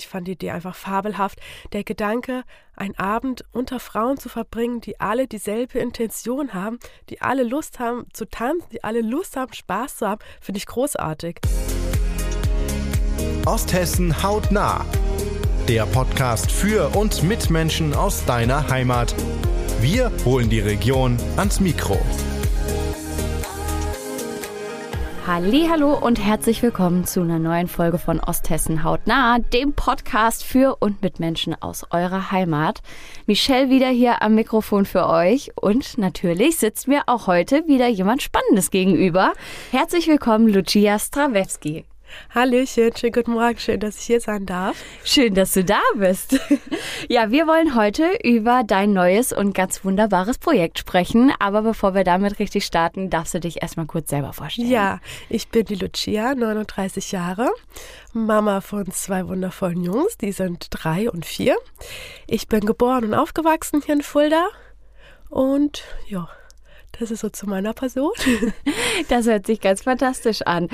Ich fand die Idee einfach fabelhaft. Der Gedanke, einen Abend unter Frauen zu verbringen, die alle dieselbe Intention haben, die alle Lust haben zu tanzen, die alle Lust haben, Spaß zu haben, finde ich großartig. Osthessen hautnah. Der Podcast für und mit Menschen aus deiner Heimat. Wir holen die Region ans Mikro. Hallo und herzlich willkommen zu einer neuen Folge von Osthessen hautnah, dem Podcast für und mit Menschen aus eurer Heimat. Michelle wieder hier am Mikrofon für euch und natürlich sitzt mir auch heute wieder jemand Spannendes gegenüber. Herzlich willkommen, Lucia Strawewski. Hallöchen, schönen guten Morgen, schön, dass ich hier sein darf. Schön, dass du da bist. Ja, wir wollen heute über dein neues und ganz wunderbares Projekt sprechen. Aber bevor wir damit richtig starten, darfst du dich erstmal kurz selber vorstellen. Ja, ich bin die Lucia, 39 Jahre, Mama von zwei wundervollen Jungs, die sind drei und vier. Ich bin geboren und aufgewachsen hier in Fulda und ja, das ist so zu meiner Person. Das hört sich ganz fantastisch an.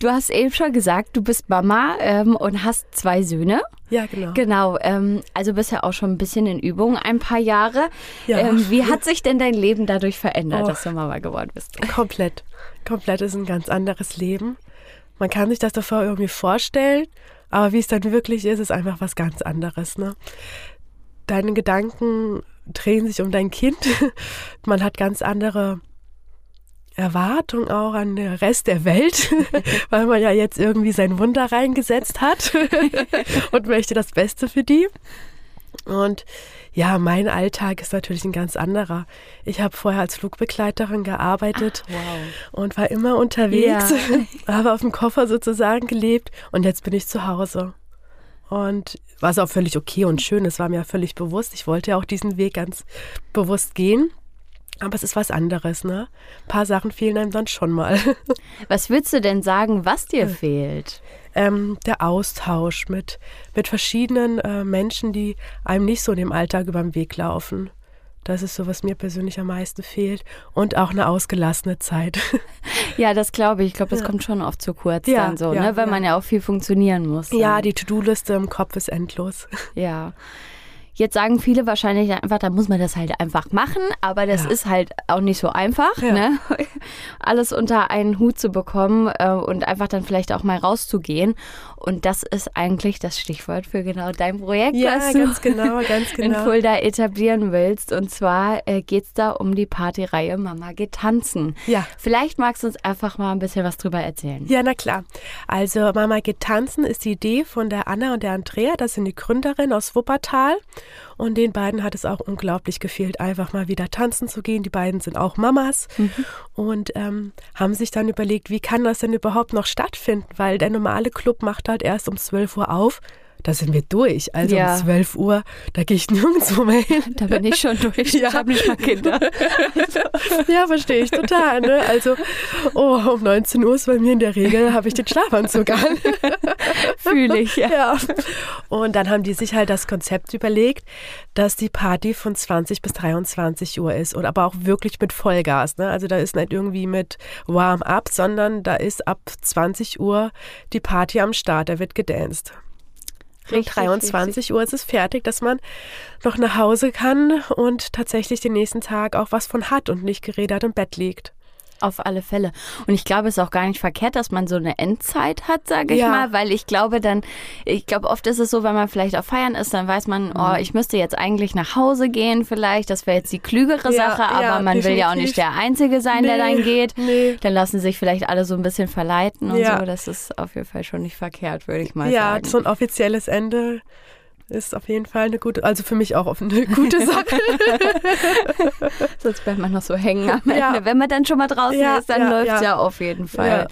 Du hast eben schon gesagt, du bist Mama ähm, und hast zwei Söhne. Ja, genau. Genau, ähm, also bist ja auch schon ein bisschen in Übung, ein paar Jahre. Ja. Ähm, wie hat sich denn dein Leben dadurch verändert, Oh. dass du Mama geworden bist? Komplett. Komplett ist ein ganz anderes Leben. Man kann sich das davor irgendwie vorstellen, aber wie es dann wirklich ist, ist einfach was ganz anderes. Ne? Deine Gedanken drehen sich um dein Kind. Man hat ganz andere Erwartungen auch an den Rest der Welt, weil man ja jetzt irgendwie sein Wunder reingesetzt hat und möchte das Beste für die. Und ja, mein Alltag ist natürlich ein ganz anderer. Ich habe vorher als Flugbegleiterin gearbeitet und war immer unterwegs, habe auf dem Koffer sozusagen gelebt und jetzt bin ich zu Hause. Und was auch völlig okay und schön, es war mir völlig bewusst. Ich wollte ja auch diesen Weg ganz bewusst gehen. Aber es ist was anderes, ne? Ein paar Sachen fehlen einem dann schon mal. Was würdest du denn sagen, was dir fehlt? ähm, der Austausch mit, mit verschiedenen äh, Menschen, die einem nicht so in dem Alltag über den Weg laufen. Das ist so, was mir persönlich am meisten fehlt. Und auch eine ausgelassene Zeit. Ja, das glaube ich. Ich glaube, das kommt schon oft zu kurz Ja, dann so, ja, ne? weil ja. man ja auch viel funktionieren muss. ja, dann. die To-Do-Liste im Kopf ist endlos. Ja. Jetzt sagen viele wahrscheinlich einfach, da muss man das halt einfach machen, aber das Ja. ist halt auch nicht so einfach, Ja. ne? Alles unter einen Hut zu bekommen äh, und einfach dann vielleicht auch mal rauszugehen. Und das ist eigentlich das Stichwort für genau dein Projekt, Ja, was du ganz genau, ganz in genau. Fulda etablieren willst. Und zwar äh, geht es da um die Partyreihe Mama geht tanzen. Ja. Vielleicht magst du uns einfach mal ein bisschen was drüber erzählen. Ja, na klar. Also Mama geht tanzen ist die Idee von der Anna und der Andrea. Das sind die Gründerinnen aus Wuppertal. Und den beiden hat es auch unglaublich gefehlt, einfach mal wieder tanzen zu gehen. Die beiden sind auch Mamas und ähm, haben sich dann überlegt, wie kann das denn überhaupt noch stattfinden? Weil der normale Club macht halt erst um 12 Uhr auf. Da sind wir durch. Also Ja. um 12 Uhr, da gehe ich nirgendwo mehr hin. Da bin ich schon durch. Ja. Ich habe nicht mal Kinder. Ja, verstehe ich total. Ne? Also, oh, um 19 Uhr ist bei mir in der Regel, habe ich den Schlafanzug an. Fühle ich, ja. Ja. Und dann haben die sich halt das Konzept überlegt, dass die Party von 20 bis 23 Uhr ist und aber auch wirklich mit Vollgas. Ne? Also da ist nicht irgendwie mit Warm-up, sondern da ist ab 20 Uhr die Party am Start, da wird gedanced. Um Richtig, 23 Uhr ist es fertig, dass man noch nach Hause kann und tatsächlich den nächsten Tag auch was von hat und nicht gerädert im Bett liegt. Auf alle Fälle. Und ich glaube, es ist auch gar nicht verkehrt, dass man so eine Endzeit hat, sage ich Ja. mal, weil ich glaube dann, ich glaube, oft ist es so, wenn man vielleicht auf Feiern ist, dann weiß man, oh, Mhm. ich müsste jetzt eigentlich nach Hause gehen vielleicht, das wäre jetzt die klügere Ja, Sache, aber ja, man will ja auch definitiv. nicht der Einzige sein, der Nee, dann geht. nee. Dann lassen sich vielleicht alle so ein bisschen verleiten und Ja. so. Das ist auf jeden Fall schon nicht verkehrt, würde ich mal Ja, sagen. so ein offizielles Ende ist auf jeden Fall eine gute, also für mich auch eine gute Sache. Sonst bleibt man noch so hängen am Ende. Ja. Wenn man dann schon mal draußen Ja, ist, dann ja, läuft's ja. ja auf jeden Fall.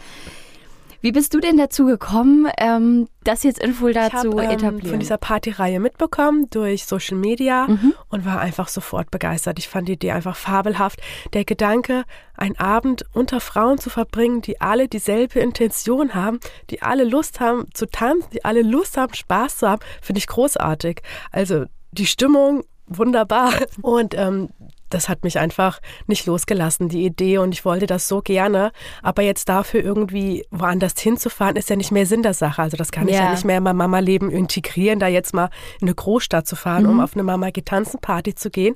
Wie bist du denn dazu gekommen, ähm, das jetzt in Fulda Ich habe zu ähm, etablieren? von dieser Partyreihe mitbekommen durch Social Media Mhm. und war einfach sofort begeistert. Ich fand die Idee einfach fabelhaft. Der Gedanke, einen Abend unter Frauen zu verbringen, die alle dieselbe Intention haben, die alle Lust haben zu tanzen, die alle Lust haben, Spaß zu haben, finde ich großartig. Also die Stimmung wunderbar. Und ähm, das hat mich einfach nicht losgelassen, die Idee. Und ich wollte das so gerne. Aber jetzt dafür irgendwie woanders hinzufahren, ist ja nicht mehr Sinn der Sache. Also das kann ja. ich ja nicht mehr in mein Mama-Leben integrieren, da jetzt mal in eine Großstadt zu fahren, mhm. um auf eine Mama Tanzen Party zu gehen.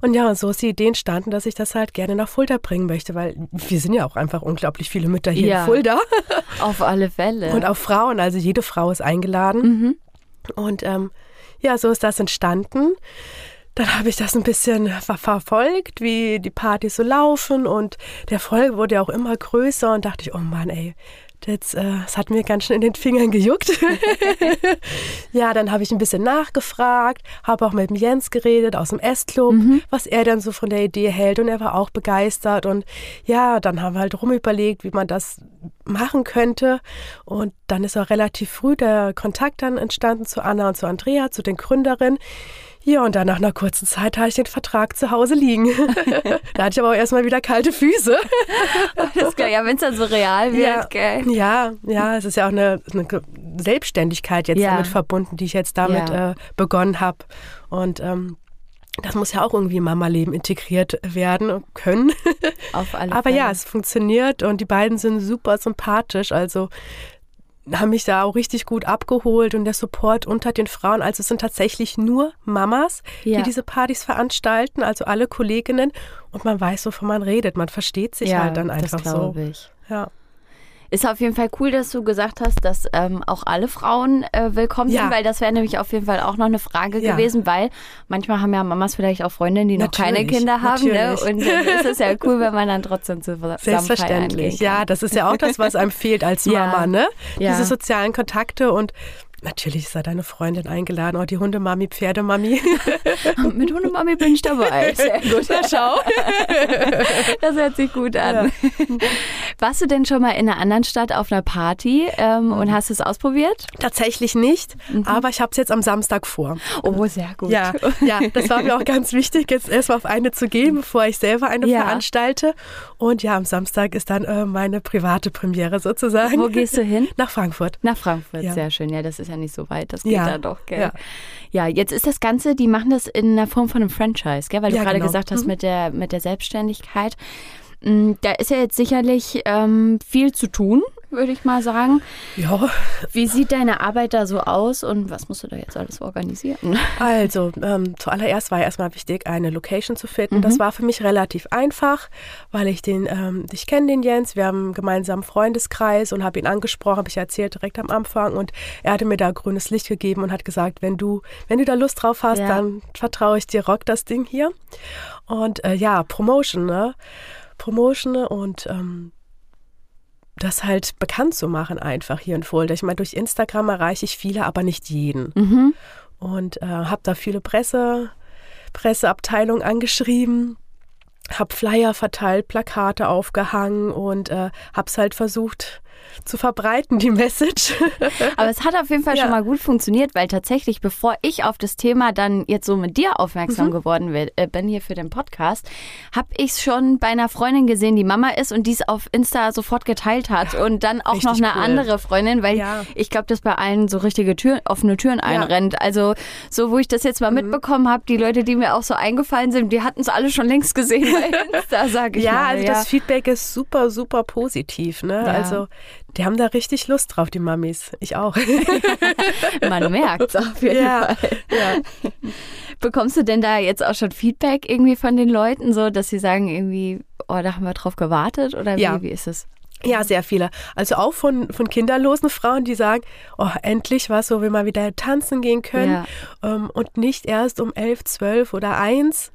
Und ja, so ist die Idee entstanden, dass ich das halt gerne nach Fulda bringen möchte, weil wir sind ja auch einfach unglaublich viele Mütter hier ja, in Fulda. Auf alle Fälle. Und auch Frauen, also jede Frau ist eingeladen. Mhm. Und ähm, ja, so ist das entstanden dann habe ich das ein bisschen verfolgt, wie die Partys so laufen und der Erfolg wurde ja auch immer größer und dachte ich, oh Mann, ey, das, äh, das hat mir ganz schön in den Fingern gejuckt. ja, dann habe ich ein bisschen nachgefragt, habe auch mit dem Jens geredet aus dem S-Club, mhm. was er dann so von der Idee hält und er war auch begeistert und ja, dann haben wir halt rumüberlegt, wie man das machen könnte und dann ist auch relativ früh der Kontakt dann entstanden zu Anna und zu Andrea, zu den Gründerinnen ja, und dann nach einer kurzen Zeit hatte ich den Vertrag zu Hause liegen. da hatte ich aber auch erstmal wieder kalte Füße. das ist geil. Ja, wenn es dann so real wird, ja, gell. Ja, ja, es ist ja auch eine, eine Selbstständigkeit jetzt ja. damit verbunden, die ich jetzt damit ja. äh, begonnen habe. Und ähm, das muss ja auch irgendwie in Mama-Leben integriert werden können. Auf alle Aber Fälle. ja, es funktioniert und die beiden sind super sympathisch. Also haben mich da auch richtig gut abgeholt und der Support unter den Frauen. Also es sind tatsächlich nur Mamas, ja. die diese Partys veranstalten, also alle Kolleginnen. Und man weiß, wovon man redet. Man versteht sich ja, halt dann einfach das so. Ich. Ja. Ist auf jeden Fall cool, dass du gesagt hast, dass ähm, auch alle Frauen äh, willkommen ja. sind, weil das wäre nämlich auf jeden Fall auch noch eine Frage ja. gewesen, weil manchmal haben ja Mamas vielleicht auch Freundinnen, die noch keine Kinder haben. Ne? Und dann ist es ja cool, wenn man dann trotzdem zusammen Selbstverständlich, ja, das ist ja auch das, was einem fehlt als Mama, ne? Diese sozialen Kontakte und Natürlich ist da deine Freundin eingeladen. Oh, die Hundemami, Pferdemami. Mit Hundemami bin ich dabei. Sehr gut. Na, schau. Das hört sich gut an. Ja. Warst du denn schon mal in einer anderen Stadt auf einer Party ähm, und hast es ausprobiert? Tatsächlich nicht, mhm. aber ich habe es jetzt am Samstag vor. Oh, sehr gut. Ja, ja, das war mir auch ganz wichtig, jetzt erstmal auf eine zu gehen, bevor ich selber eine ja. veranstalte. Und ja, am Samstag ist dann äh, meine private Premiere sozusagen. Wo gehst du hin? Nach Frankfurt. Nach Frankfurt, ja. sehr schön. Ja, das ist ist ja nicht so weit, das geht ja, da doch, gell? Ja. ja, jetzt ist das Ganze, die machen das in der Form von einem Franchise, gell? Weil du ja, gerade genau. gesagt hast, mhm. mit, der, mit der Selbstständigkeit. Mm, da ist ja jetzt sicherlich ähm, viel zu tun würde ich mal sagen. Ja. Wie sieht deine Arbeit da so aus und was musst du da jetzt alles organisieren? Also, ähm, zuallererst war erstmal wichtig, eine Location zu finden. Mhm. Das war für mich relativ einfach, weil ich den, ähm, ich kenne den Jens, wir haben einen gemeinsamen Freundeskreis und habe ihn angesprochen, habe ich erzählt direkt am Anfang und er hatte mir da grünes Licht gegeben und hat gesagt, wenn du, wenn du da Lust drauf hast, ja. dann vertraue ich dir, rock das Ding hier. Und äh, ja, Promotion, ne? Promotion und ähm, das halt bekannt zu machen einfach hier in Fulda. Ich meine, durch Instagram erreiche ich viele, aber nicht jeden. Mhm. Und äh, habe da viele Presse, Presseabteilungen angeschrieben, habe Flyer verteilt, Plakate aufgehangen und äh, habe es halt versucht, zu verbreiten, die Message. Aber es hat auf jeden Fall ja. schon mal gut funktioniert, weil tatsächlich, bevor ich auf das Thema dann jetzt so mit dir aufmerksam mhm. geworden äh, bin hier für den Podcast, habe ich es schon bei einer Freundin gesehen, die Mama ist und die es auf Insta sofort geteilt hat. Und dann auch noch eine cool. andere Freundin, weil ja. ich glaube, dass bei allen so richtige Türen, offene Türen einrennt. Also so, wo ich das jetzt mal mhm. mitbekommen habe, die Leute, die mir auch so eingefallen sind, die hatten es alle schon längst gesehen bei Insta, sage ich ja, mal. Also ja, also das Feedback ist super, super positiv. Ne? Also die haben da richtig Lust drauf, die Mamis. Ich auch. Man merkt es auf jeden ja, Fall. Ja. Bekommst du denn da jetzt auch schon Feedback irgendwie von den Leuten, so dass sie sagen, irgendwie, oh, da haben wir drauf gewartet? Oder wie, ja. wie ist es? Ja, sehr viele. Also auch von, von kinderlosen Frauen, die sagen, oh, endlich was, wo wir mal wieder tanzen gehen können ja. ähm, und nicht erst um elf, zwölf oder eins.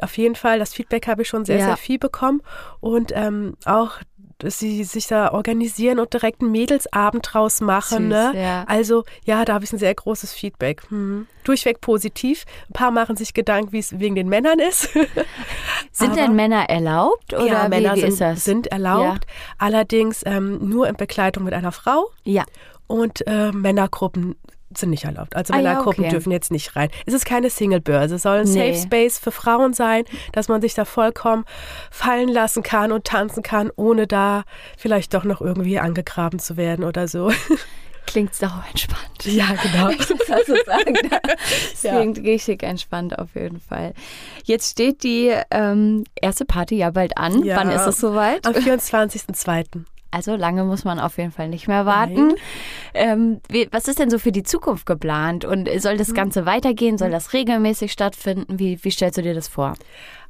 Auf jeden Fall, das Feedback habe ich schon sehr, ja. sehr viel bekommen. Und ähm, auch dass sie sich da organisieren und direkt einen Mädelsabend draus machen. Süß, ne? ja. Also ja, da habe ich ein sehr großes Feedback. Hm. Durchweg positiv. Ein paar machen sich Gedanken, wie es wegen den Männern ist. sind Aber, denn Männer erlaubt? Oder ja, wie, Männer wie sind, sind, erlaubt. Ja. Allerdings ähm, nur in Begleitung mit einer Frau. Ja. Und äh, Männergruppen sind nicht erlaubt. Also ah, Männergruppen ja, okay. dürfen jetzt nicht rein. Es ist keine Single-Börse, es soll ein nee. Safe Space für Frauen sein, dass man sich da vollkommen fallen lassen kann und tanzen kann, ohne da vielleicht doch noch irgendwie angegraben zu werden oder so. Klingt sau entspannt. Ja, genau. Ich muss also sagen, das Ja. klingt richtig entspannt auf jeden Fall. Jetzt steht die ähm, erste Party ja bald an. Ja. Wann ist es soweit? Am 24.02. Also lange muss man auf jeden Fall nicht mehr warten. Ähm, wie, was ist denn so für die Zukunft geplant? Und soll das Ganze weitergehen? Soll das regelmäßig stattfinden? Wie, wie stellst du dir das vor?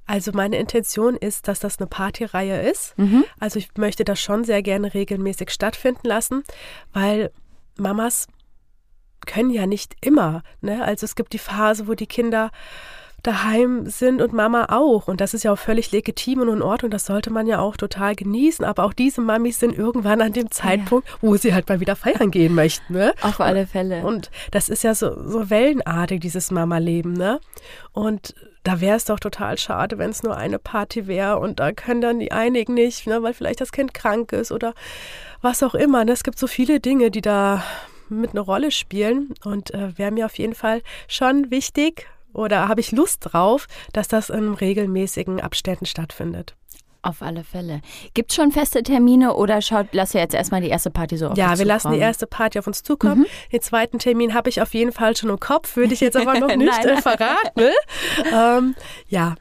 Also meine Intention ist, dass das eine Partyreihe ist. Mhm. Also ich möchte das schon sehr gerne regelmäßig stattfinden lassen, weil Mamas können ja nicht immer. Ne? Also es gibt die Phase, wo die Kinder daheim sind und Mama auch. Und das ist ja auch völlig legitim und in Ordnung. Das sollte man ja auch total genießen. Aber auch diese Mamis sind irgendwann an dem Zeitpunkt, wo sie halt mal wieder feiern gehen möchten. Ne? Auf alle Fälle. Und das ist ja so, so wellenartig, dieses Mama-Leben, ne? Und da wäre es doch total schade, wenn es nur eine Party wäre und da können dann die einigen nicht, ne, weil vielleicht das Kind krank ist oder was auch immer. Ne? Es gibt so viele Dinge, die da mit eine Rolle spielen und äh, wäre mir auf jeden Fall schon wichtig oder habe ich Lust drauf, dass das in regelmäßigen Abständen stattfindet. Auf alle Fälle. Gibt es schon feste Termine oder schaut, lass ja jetzt erstmal die erste Party so auf Ja, uns wir lassen die erste Party auf uns zukommen. Den zweiten Termin habe ich auf jeden Fall schon im Kopf, würde ich jetzt aber noch nicht äh, verraten. ähm, ja.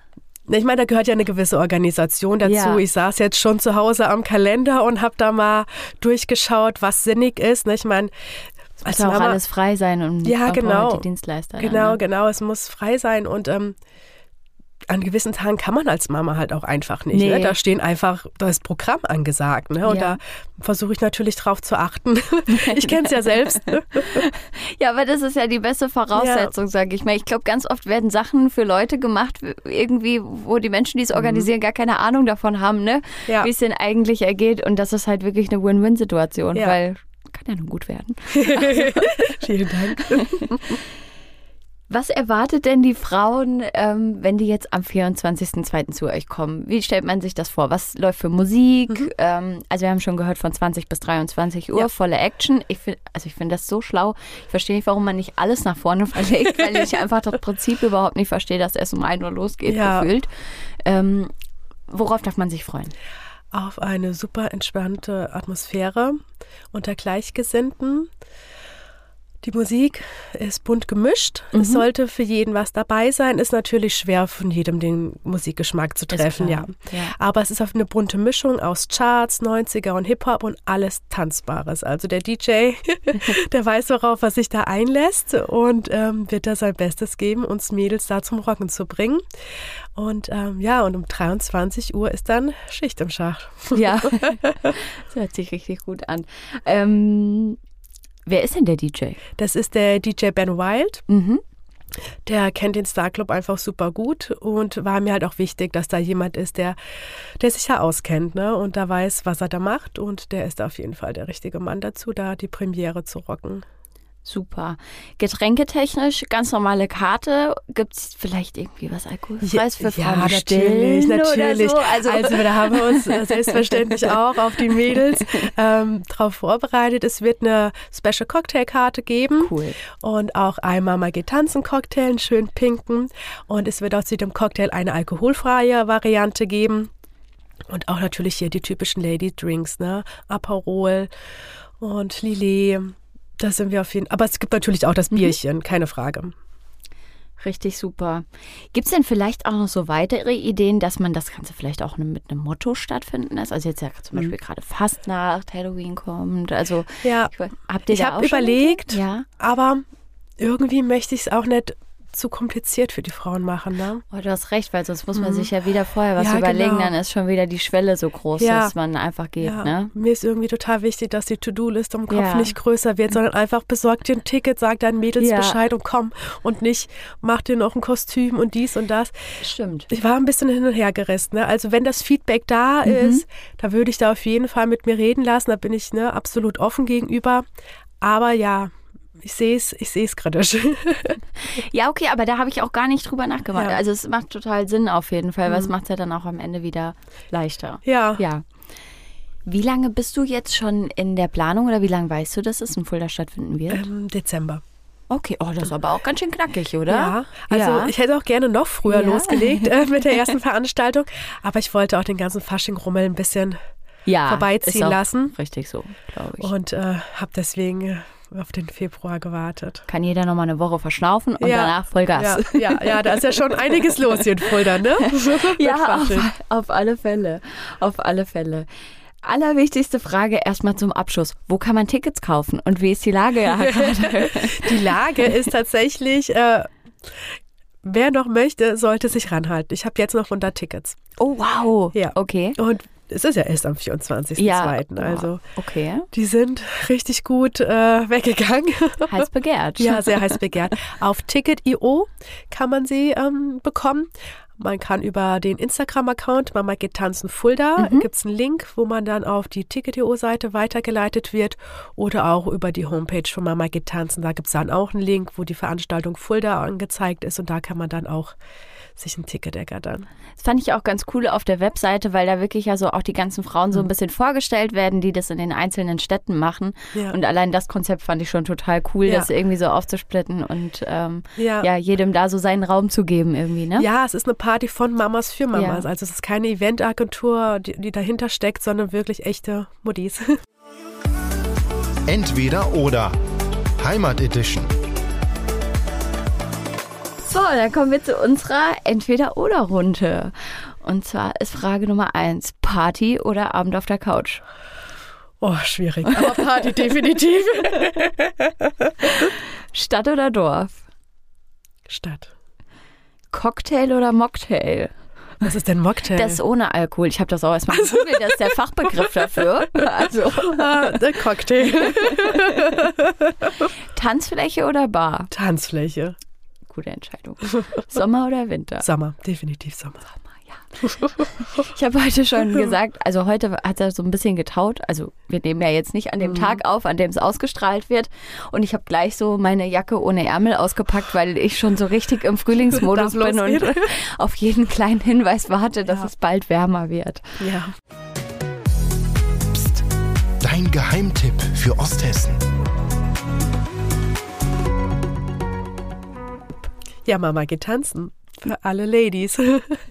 Ich meine, da gehört ja eine gewisse Organisation dazu. Ja. Ich saß jetzt schon zu Hause am Kalender und habe da mal durchgeschaut, was sinnig ist. ne? Ich meine, als Muss auch alles frei sein und Ja, genau. die Dienstleister. dann, Genau, ne? genau. Es muss frei sein und ähm, an gewissen Tagen kann man als Mama halt auch einfach nicht. Nee. Ne? Da stehen einfach, da ist Programm angesagt. Ne? Und Ja. da versuche ich natürlich drauf zu achten. ich kenne es ja selbst. Ne? Ja, aber das ist ja die beste Voraussetzung, sage ich mal. Ich glaube, ganz oft werden Sachen für Leute gemacht, irgendwie, wo die Menschen, die es organisieren, gar keine Ahnung davon haben, ne? Mhm. Ja. wie es denn eigentlich ergeht. Und das ist halt wirklich eine Win-Win-Situation, Ja. weil kann ja nun gut werden. Vielen Dank. Was erwartet denn die Frauen, ähm, wenn die jetzt am 24.02. zu euch kommen? Wie stellt man sich das vor? Was läuft für Musik? Ähm, also wir haben schon gehört von 20 bis 23 Uhr, Mhm. Ja. volle Action. Ich find, also ich finde das so schlau. Ich verstehe nicht, warum man nicht alles nach vorne verlegt, weil ich einfach das Prinzip überhaupt nicht verstehe, dass es um 1 Uhr losgeht, Ja. gefühlt. Ähm, worauf darf man sich freuen? Auf eine super entspannte Atmosphäre unter Gleichgesinnten. Die Musik ist bunt gemischt. Es Mhm. sollte für jeden was dabei sein. Ist natürlich schwer, von jedem den Musikgeschmack zu treffen, ja. Ja. Aber es ist auf eine bunte Mischung aus Charts, 90er und Hip-Hop und alles Tanzbares. Also der DJ, der weiß, worauf er sich da einlässt und ähm, wird da sein Bestes geben, uns Mädels da zum Rocken zu bringen. Und ähm, ja, und um 23 Uhr ist dann Schicht im Schacht. Ja, das hört sich richtig gut an. Ähm, wer ist denn der DJ? Das ist der DJ Ben Wild. Mhm. Der kennt den Star Club einfach super gut und war mir halt auch wichtig, dass da jemand ist, der, der sich ja auskennt ne? und da weiß, was er da macht. Und der ist auf jeden Fall der richtige Mann dazu, da die Premiere zu rocken. Super. Getränketechnisch, ganz normale Karte. Gibt es vielleicht irgendwie was Alkoholfreies für Frauen? ja, natürlich, natürlich. So? Also, da haben wir uns selbstverständlich auch auf die Mädels ähm, drauf vorbereitet. Es wird eine Special Cocktailkarte geben. cool. Und auch einmal mal geht tanzen Cocktail, einen schönen pinken. Und es wird auch zu dem Cocktail eine alkoholfreie Variante geben. Und auch natürlich hier die typischen Lady Drinks, ne? Aperol und Lillet. Da sind wir auf jeden Aber es gibt natürlich auch das Bierchen, keine Frage. Richtig super. Gibt es denn vielleicht auch noch so weitere Ideen, dass man das Ganze vielleicht auch mit einem Motto stattfinden lässt? Also jetzt ja zum Beispiel gerade Fastnacht, Halloween kommt. Also Ja, ich, habt ihr ich da habe auch überlegt? Ja. aber irgendwie möchte ich es auch nicht zu kompliziert für die Frauen machen, ne? Oh, du hast recht, weil sonst muss man sich ja wieder vorher was Ja, überlegen, genau. dann ist schon wieder die Schwelle so groß, Ja. dass man einfach geht, Ja, ne? Mir ist irgendwie total wichtig, dass die To-Do-Liste im Kopf nicht größer wird, sondern einfach besorg dir ein Ticket, sag deinen Mädels. Bescheid und komm und nicht mach dir noch ein Kostüm und dies und das. Stimmt. Ich war ein bisschen hin und her gerissen. Ne? Also wenn das Feedback da Mhm. ist, da würde ich da auf jeden Fall mit mir reden lassen. Da bin ich ne, absolut offen gegenüber. Aber ja, ich sehe es, ich sehe es kritisch. Ja, okay, aber da habe ich auch gar nicht drüber nachgedacht. Ja. Mhm. Also es macht total Sinn auf jeden Fall, weil es macht es ja dann auch am Ende wieder leichter. ja. Ja. Wie lange bist du jetzt schon in der Planung oder wie lange weißt du, dass es in Fulda stattfinden wird? Im Dezember. Okay, oh, das ist aber auch ganz schön knackig, oder? Ja, also Ja. ich hätte auch gerne noch früher Ja. losgelegt äh, mit der ersten Veranstaltung, aber ich wollte auch den ganzen Fasching-Rummel ein bisschen ja, vorbeiziehen ist auch lassen. Richtig so, glaube ich. und äh, habe deswegen auf den Februar gewartet. Kann jeder nochmal eine Woche verschnaufen und danach Vollgas. Ja, ja, ja, da ist ja schon einiges los hier in Fulda, ne? ja, auf, auf alle Fälle. Auf alle Fälle allerwichtigste Frage erstmal zum Abschluss. Wo kann man Tickets kaufen und wie ist die Lage gerade? die Lage ist tatsächlich, äh, wer noch möchte, sollte sich ranhalten. Ich habe jetzt noch 100 Tickets. Oh, wow. Ja. Okay. Und es ist ja erst am 24.02. Ja, also okay. die sind richtig gut äh, weggegangen. Heiß begehrt. ja, sehr heiß begehrt. Auf Ticket.io kann man sie ähm, bekommen. Man kann über den Instagram-Account Mama geht tanzen Fulda, mhm. gibt es einen Link, wo man dann auf die Ticket.io-Seite weitergeleitet wird oder auch über die Homepage von Mama geht tanzen. Da gibt es dann auch einen Link, wo die Veranstaltung Fulda angezeigt ist und da kann man dann auch sich ein Ticket ergattern. Das fand ich auch ganz cool auf der Webseite, weil da wirklich ja so auch die ganzen Frauen so ein mhm. bisschen vorgestellt werden, die das in den einzelnen Städten machen. Ja. Und allein das Konzept fand ich schon total cool, ja. das irgendwie so aufzusplitten und ähm, ja. ja. jedem da so seinen Raum zu geben irgendwie, ne? Ja, es ist eine Party von Mamas für Mamas. Also es ist keine Eventagentur, die, die dahinter steckt, sondern wirklich echte Modis. Entweder oder. Heimat Edition. So, dann kommen wir zu unserer Entweder-Oder-Runde. Und zwar ist Frage Nummer eins: Party oder Abend auf der Couch? Oh, schwierig. Aber Party definitiv. Stadt oder Dorf? Stadt. Cocktail oder Mocktail? Was ist denn Mocktail? Das ist ohne Alkohol. Ich habe das auch erstmal gegoogelt. Das ist der Fachbegriff dafür. Also. Ah, der Cocktail. Tanzfläche oder Bar? Tanzfläche gute Entscheidung. Sommer oder Winter? Sommer, definitiv Sommer. Sommer, ja. Ich habe heute schon gesagt, also heute hat er so ein bisschen getaut. Also wir nehmen ja jetzt nicht an dem mhm. Tag auf, an dem es ausgestrahlt wird. Und ich habe gleich so meine Jacke ohne Ärmel ausgepackt, weil ich schon so richtig im Frühlingsmodus bin und auf jeden kleinen Hinweis warte, dass ja. es bald wärmer wird. Ja. Psst, dein Geheimtipp für Osthessen. Ja, Mama geht tanzen. Für alle Ladies.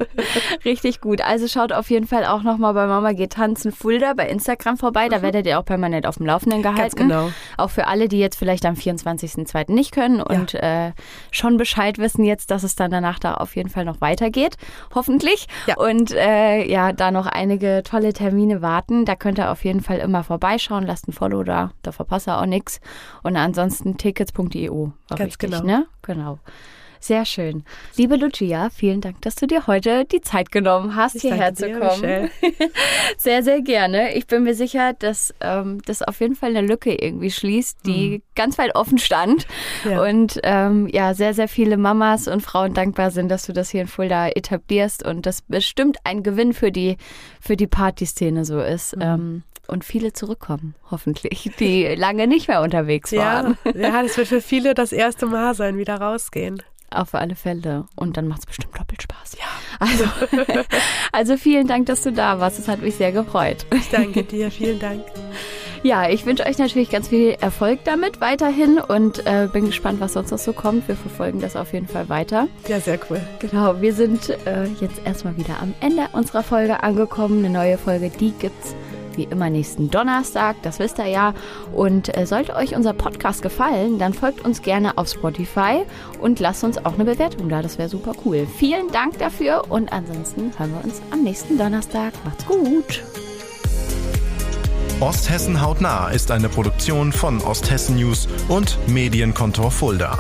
Richtig gut. Also schaut auf jeden Fall auch nochmal bei Mama geht tanzen Fulda bei Instagram vorbei. Da mhm. werdet ihr auch permanent auf dem Laufenden gehalten. Ganz genau. Auch für alle, die jetzt vielleicht am 24.02. nicht können und ja. äh, schon Bescheid wissen jetzt, dass es dann danach da auf jeden Fall noch weitergeht. Hoffentlich. Ja. Und äh, ja, da noch einige tolle Termine warten. Da könnt ihr auf jeden Fall immer vorbeischauen. Lasst ein Follow da. Da verpasst ihr auch nichts. Und ansonsten tickets.eu. Ganz richtig, genau. ne? Genau. Sehr schön. Liebe Lucia, vielen Dank, dass du dir heute die Zeit genommen hast, ich hierher zu kommen. sehr, sehr gerne. Ich bin mir sicher, dass ähm, das auf jeden Fall eine Lücke irgendwie schließt, die mhm. ganz weit offen stand. Ja. Und ähm, ja, sehr, sehr viele Mamas und Frauen dankbar sind, dass du das hier in Fulda etablierst und das bestimmt ein Gewinn für die, für die Partyszene so ist. Mhm. Ähm, und viele zurückkommen, hoffentlich, die lange nicht mehr unterwegs waren. Ja, ja, das wird für viele das erste Mal sein, wieder rausgehen. Auf alle Fälle. Und dann macht es bestimmt doppelt Spaß. Ja. Also, also vielen Dank, dass du da warst. Es hat mich sehr gefreut. Ich danke dir. Vielen Dank. Ja, ich wünsche euch natürlich ganz viel Erfolg damit weiterhin und äh, bin gespannt, was sonst noch so kommt. Wir verfolgen das auf jeden Fall weiter. Ja, sehr cool. Genau, wir sind äh, jetzt erstmal wieder am Ende unserer Folge angekommen. Eine neue Folge, die gibt's wie immer nächsten Donnerstag, das wisst ihr ja. Und äh, sollte euch unser Podcast gefallen, dann folgt uns gerne auf Spotify und lasst uns auch eine Bewertung da. Das wäre super cool. Vielen Dank dafür und ansonsten hören wir uns am nächsten Donnerstag. Macht's gut. Osthessen hautnah ist eine Produktion von Osthessen News und Medienkontor Fulda.